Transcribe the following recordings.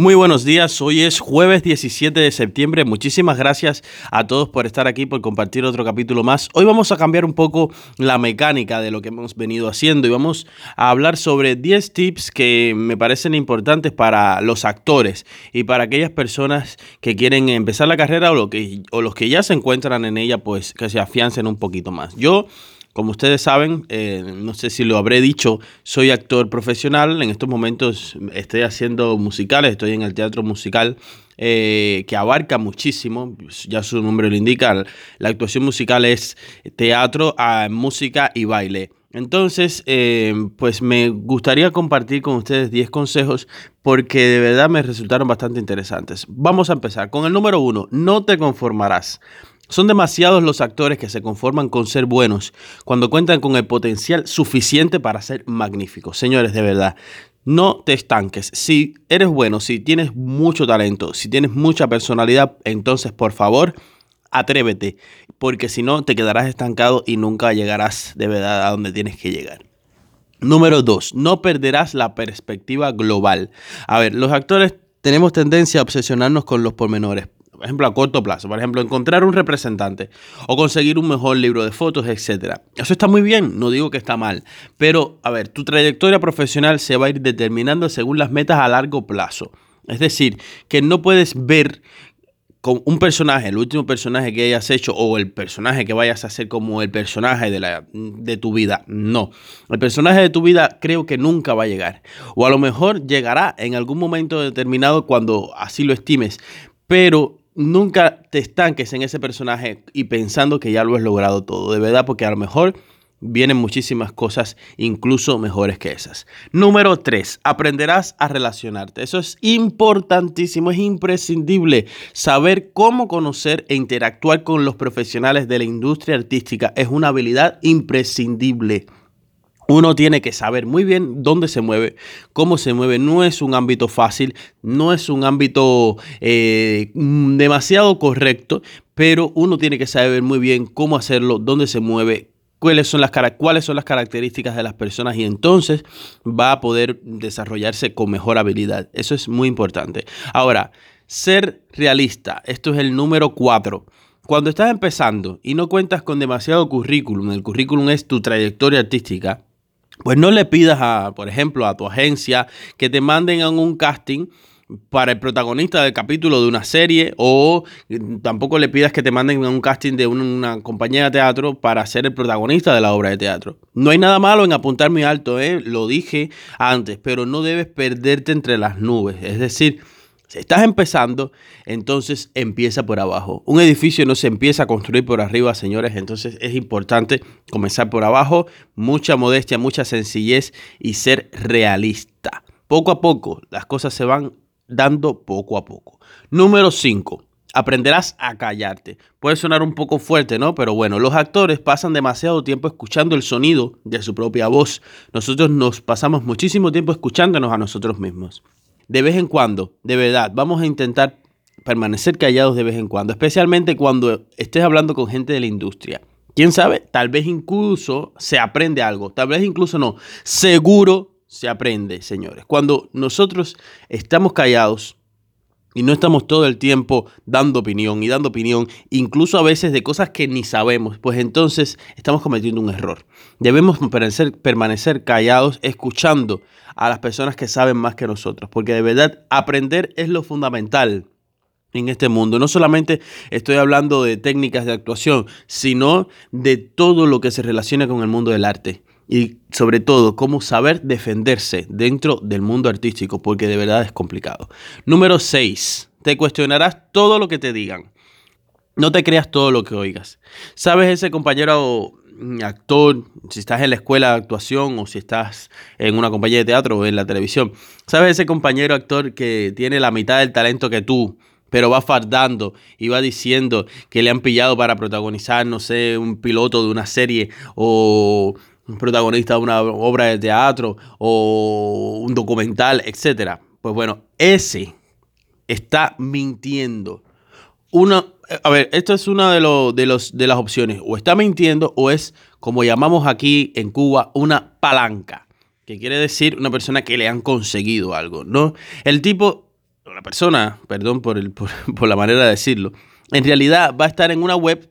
Muy buenos días, hoy es jueves 17 de septiembre. Muchísimas gracias a todos por estar aquí, por compartir otro capítulo más. Hoy vamos a cambiar un poco la mecánica de lo que hemos venido haciendo y vamos a hablar sobre 10 tips que me parecen importantes para los actores y para aquellas personas que quieren empezar la carrera o, lo que, los que ya se encuentran en ella, pues que se afiancen un poquito más. Yo como ustedes saben, eh, no sé si lo habré dicho, soy actor profesional. En estos momentos estoy haciendo musicales, estoy en el teatro musical eh, que abarca muchísimo, ya su nombre lo indica, la actuación musical es teatro, ah, música y baile. Entonces, eh, pues me gustaría compartir con ustedes 10 consejos porque de verdad me resultaron bastante interesantes. Vamos a empezar con el número uno, no te conformarás. Son demasiados los actores que se conforman con ser buenos cuando cuentan con el potencial suficiente para ser magníficos. Señores, de verdad, no te estanques. Si eres bueno, si tienes mucho talento, si tienes mucha personalidad, entonces por favor, atrévete, porque si no te quedarás estancado y nunca llegarás de verdad a donde tienes que llegar. Número dos, no perderás la perspectiva global. A ver, los actores tenemos tendencia a obsesionarnos con los pormenores por ejemplo, a corto plazo, por ejemplo, encontrar un representante o conseguir un mejor libro de fotos, etc. Eso está muy bien, no digo que está mal, pero a ver, tu trayectoria profesional se va a ir determinando según las metas a largo plazo. Es decir, que no puedes ver con un personaje, el último personaje que hayas hecho o el personaje que vayas a hacer como el personaje de, la, de tu vida. No, el personaje de tu vida creo que nunca va a llegar. O a lo mejor llegará en algún momento determinado cuando así lo estimes. Pero nunca te estanques en ese personaje y pensando que ya lo has logrado todo, de verdad, porque a lo mejor vienen muchísimas cosas incluso mejores que esas. Número 3, aprenderás a relacionarte. Eso es importantísimo, es imprescindible. Saber cómo conocer e interactuar con los profesionales de la industria artística es una habilidad imprescindible. Uno tiene que saber muy bien dónde se mueve, cómo se mueve. No es un ámbito fácil, no es un ámbito eh, demasiado correcto, pero uno tiene que saber muy bien cómo hacerlo, dónde se mueve, cuáles son las, cuáles son las características de las personas y entonces va a poder desarrollarse con mejor habilidad. Eso es muy importante. Ahora, ser realista, esto es el número cuatro. Cuando estás empezando y no cuentas con demasiado currículum, el currículum es tu trayectoria artística, pues no le pidas a, por ejemplo, a tu agencia que te manden a un casting para el protagonista del capítulo de una serie o tampoco le pidas que te manden a un casting de una compañía de teatro para ser el protagonista de la obra de teatro. No hay nada malo en apuntar muy alto, ¿eh? lo dije antes, pero no debes perderte entre las nubes. Es decir, si estás empezando, entonces empieza por abajo. Un edificio no se empieza a construir por arriba, señores, entonces es importante comenzar por abajo, mucha modestia, mucha sencillez y ser realista. Poco a poco, las cosas se van dando poco a poco. Número 5. Aprenderás a callarte. Puede sonar un poco fuerte, ¿no? Pero bueno, los actores pasan demasiado tiempo escuchando el sonido de su propia voz. Nosotros nos pasamos muchísimo tiempo escuchándonos a nosotros mismos de vez en cuando, de verdad, vamos a intentar permanecer callados de vez en cuando, especialmente cuando estés hablando con gente de la industria. ¿Quién sabe? Tal vez incluso se aprende algo, tal vez incluso no. Seguro se aprende, señores. Cuando nosotros estamos callados, y no estamos todo el tiempo dando opinión y dando opinión, incluso a veces de cosas que ni sabemos, pues entonces estamos cometiendo un error. Debemos permanecer, callados escuchando a las personas que saben más que nosotros, porque de verdad aprender es lo fundamental en este mundo. No solamente estoy hablando de técnicas de actuación, sino de todo lo que se relaciona con el mundo del arte y sobre todo cómo saber defenderse dentro del mundo artístico, porque de verdad es complicado. Número 6. Te cuestionarás todo lo que te digan. No te creas todo lo que oigas. ¿Sabes ese compañero mm, actor, si estás en la escuela de actuación o si estás en una compañía de teatro o en la televisión? ¿Sabes ese compañero actor que tiene la mitad del talento que tú? pero va fardando y va diciendo que le han pillado para protagonizar, no sé, un piloto de una serie o protagonista de una obra de teatro o un documental, etc. Pues bueno, ese está mintiendo. Uno, a ver, esto es una de, de, los, de las opciones. O está mintiendo o es, como llamamos aquí en Cuba, una palanca. Que quiere decir una persona que le han conseguido algo, ¿no? El tipo la persona, perdón por, el, por la manera de decirlo, en realidad va a estar en una web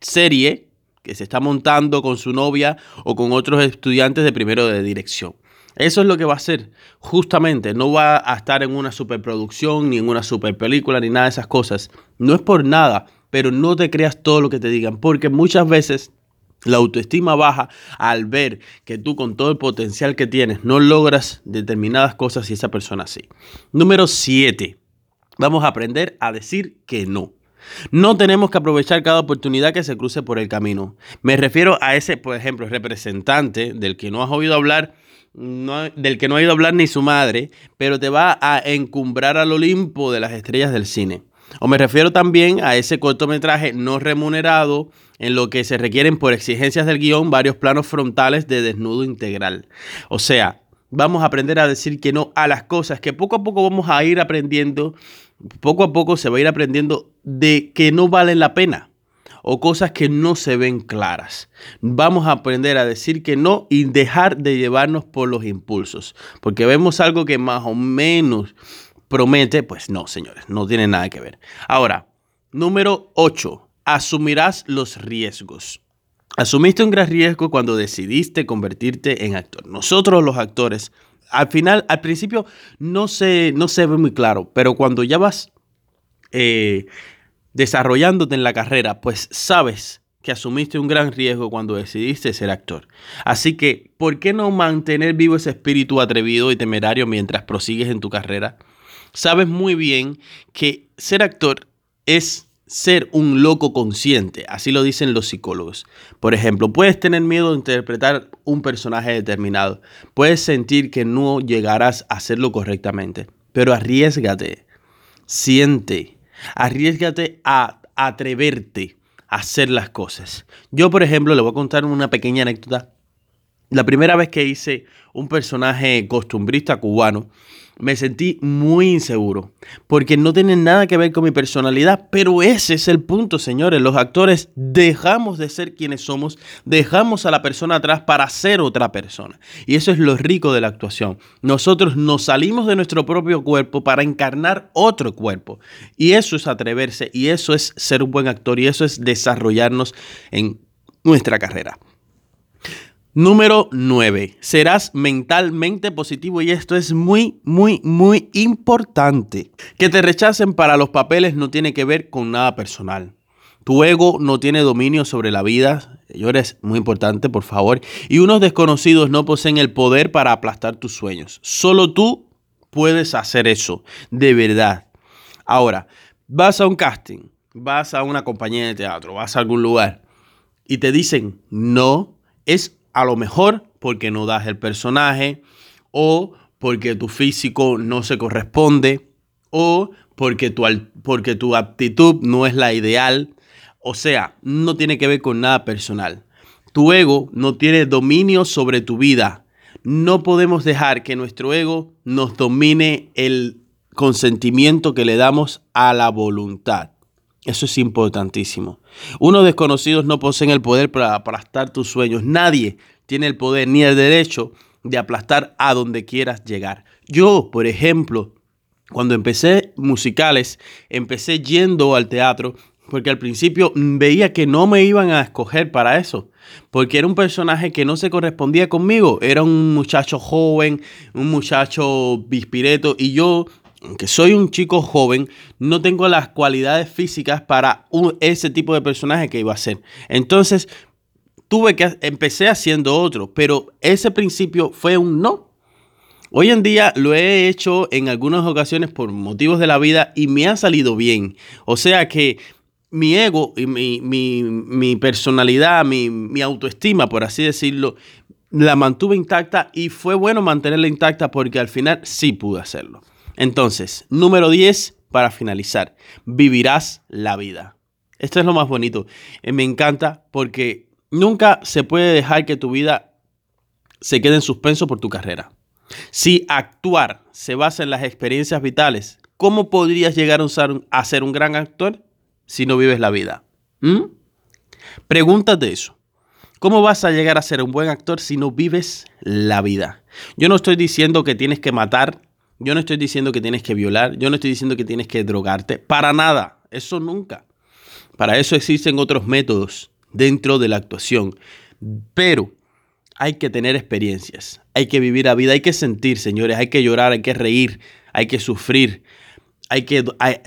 serie que se está montando con su novia o con otros estudiantes de primero de dirección. Eso es lo que va a hacer. Justamente, no va a estar en una superproducción, ni en una super película, ni nada de esas cosas. No es por nada, pero no te creas todo lo que te digan, porque muchas veces la autoestima baja al ver que tú con todo el potencial que tienes no logras determinadas cosas y esa persona sí. Número 7. Vamos a aprender a decir que no. No tenemos que aprovechar cada oportunidad que se cruce por el camino. Me refiero a ese, por ejemplo, representante del que no has oído hablar del que no ha oído hablar ni su madre, pero te va a encumbrar al Olimpo de las estrellas del cine. O me refiero también a ese cortometraje no remunerado en lo que se requieren por exigencias del guion varios planos frontales de desnudo integral. O sea, vamos a aprender a decir que no a las cosas que poco a poco vamos a ir aprendiendo, poco a poco se va a ir aprendiendo de que no valen la pena o cosas que no se ven claras. Vamos a aprender a decir que no y dejar de llevarnos por los impulsos, porque vemos algo que más o menos promete, pues no, señores, no tiene nada que ver. Ahora, número 8, asumirás los riesgos. Asumiste un gran riesgo cuando decidiste convertirte en actor. Nosotros los actores, al final, al principio no se, no se ve muy claro, pero cuando ya vas eh, desarrollándote en la carrera, pues sabes que asumiste un gran riesgo cuando decidiste ser actor. Así que, ¿por qué no mantener vivo ese espíritu atrevido y temerario mientras prosigues en tu carrera? Sabes muy bien que ser actor es ser un loco consciente, así lo dicen los psicólogos. Por ejemplo, puedes tener miedo de interpretar un personaje determinado, puedes sentir que no llegarás a hacerlo correctamente, pero arriesgate, siente, Arriesgate a atreverte a hacer las cosas. Yo, por ejemplo, le voy a contar una pequeña anécdota. La primera vez que hice un personaje costumbrista cubano, me sentí muy inseguro, porque no tiene nada que ver con mi personalidad, pero ese es el punto, señores. Los actores dejamos de ser quienes somos, dejamos a la persona atrás para ser otra persona. Y eso es lo rico de la actuación. Nosotros nos salimos de nuestro propio cuerpo para encarnar otro cuerpo. Y eso es atreverse, y eso es ser un buen actor, y eso es desarrollarnos en nuestra carrera. Número 9. Serás mentalmente positivo y esto es muy, muy, muy importante. Que te rechacen para los papeles no tiene que ver con nada personal. Tu ego no tiene dominio sobre la vida, señores, muy importante, por favor. Y unos desconocidos no poseen el poder para aplastar tus sueños. Solo tú puedes hacer eso, de verdad. Ahora, vas a un casting, vas a una compañía de teatro, vas a algún lugar y te dicen no, es a lo mejor porque no das el personaje o porque tu físico no se corresponde o porque tu, porque tu aptitud no es la ideal. O sea, no tiene que ver con nada personal. Tu ego no tiene dominio sobre tu vida. No podemos dejar que nuestro ego nos domine el consentimiento que le damos a la voluntad. Eso es importantísimo. Unos desconocidos no poseen el poder para aplastar tus sueños. Nadie tiene el poder ni el derecho de aplastar a donde quieras llegar. Yo, por ejemplo, cuando empecé musicales, empecé yendo al teatro porque al principio veía que no me iban a escoger para eso, porque era un personaje que no se correspondía conmigo, era un muchacho joven, un muchacho bispireto y yo aunque soy un chico joven, no tengo las cualidades físicas para ese tipo de personaje que iba a ser. Entonces, tuve que, empecé haciendo otro, pero ese principio fue un no. Hoy en día lo he hecho en algunas ocasiones por motivos de la vida y me ha salido bien. O sea que mi ego y mi, personalidad, mi, mi autoestima, por así decirlo, la mantuve intacta y fue bueno mantenerla intacta porque al final sí pude hacerlo. Entonces, número 10, para finalizar, vivirás la vida. Esto es lo más bonito. Eh, me encanta porque nunca se puede dejar que tu vida se quede en suspenso por tu carrera. Si actuar se basa en las experiencias vitales, ¿cómo podrías llegar a ser un gran actor si no vives la vida? ¿Mm? Pregúntate eso. ¿Cómo vas a llegar a ser un buen actor si no vives la vida? Yo no estoy diciendo que tienes que matar Yo no estoy diciendo que tienes que violar, yo no estoy diciendo que tienes que drogarte, para nada, eso nunca. Para eso existen otros métodos dentro de la actuación. Pero hay que tener experiencias, hay que vivir la vida, hay que sentir, señores, hay que llorar, hay que reír, hay que sufrir, hay que,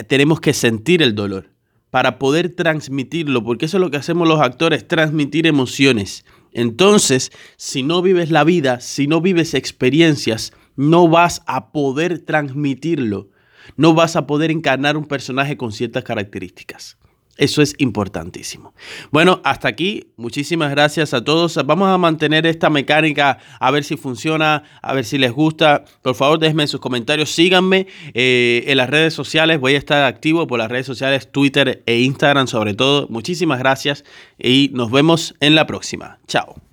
tenemos que sentir el dolor para poder transmitirlo, porque eso es lo que hacemos los actores, transmitir emociones. Entonces, si no vives la vida, si no vives experiencias, no vas a poder transmitirlo, no vas a poder encarnar un personaje con ciertas características. Eso es importantísimo. Bueno, hasta aquí. Muchísimas gracias a todos. Vamos a mantener esta mecánica a ver si funciona, a ver si les gusta. Por favor, déjenme sus comentarios. Síganme eh, en las redes sociales. Voy a estar activo por las redes sociales, Twitter e Instagram sobre todo. Muchísimas gracias y nos vemos en la próxima. Chao.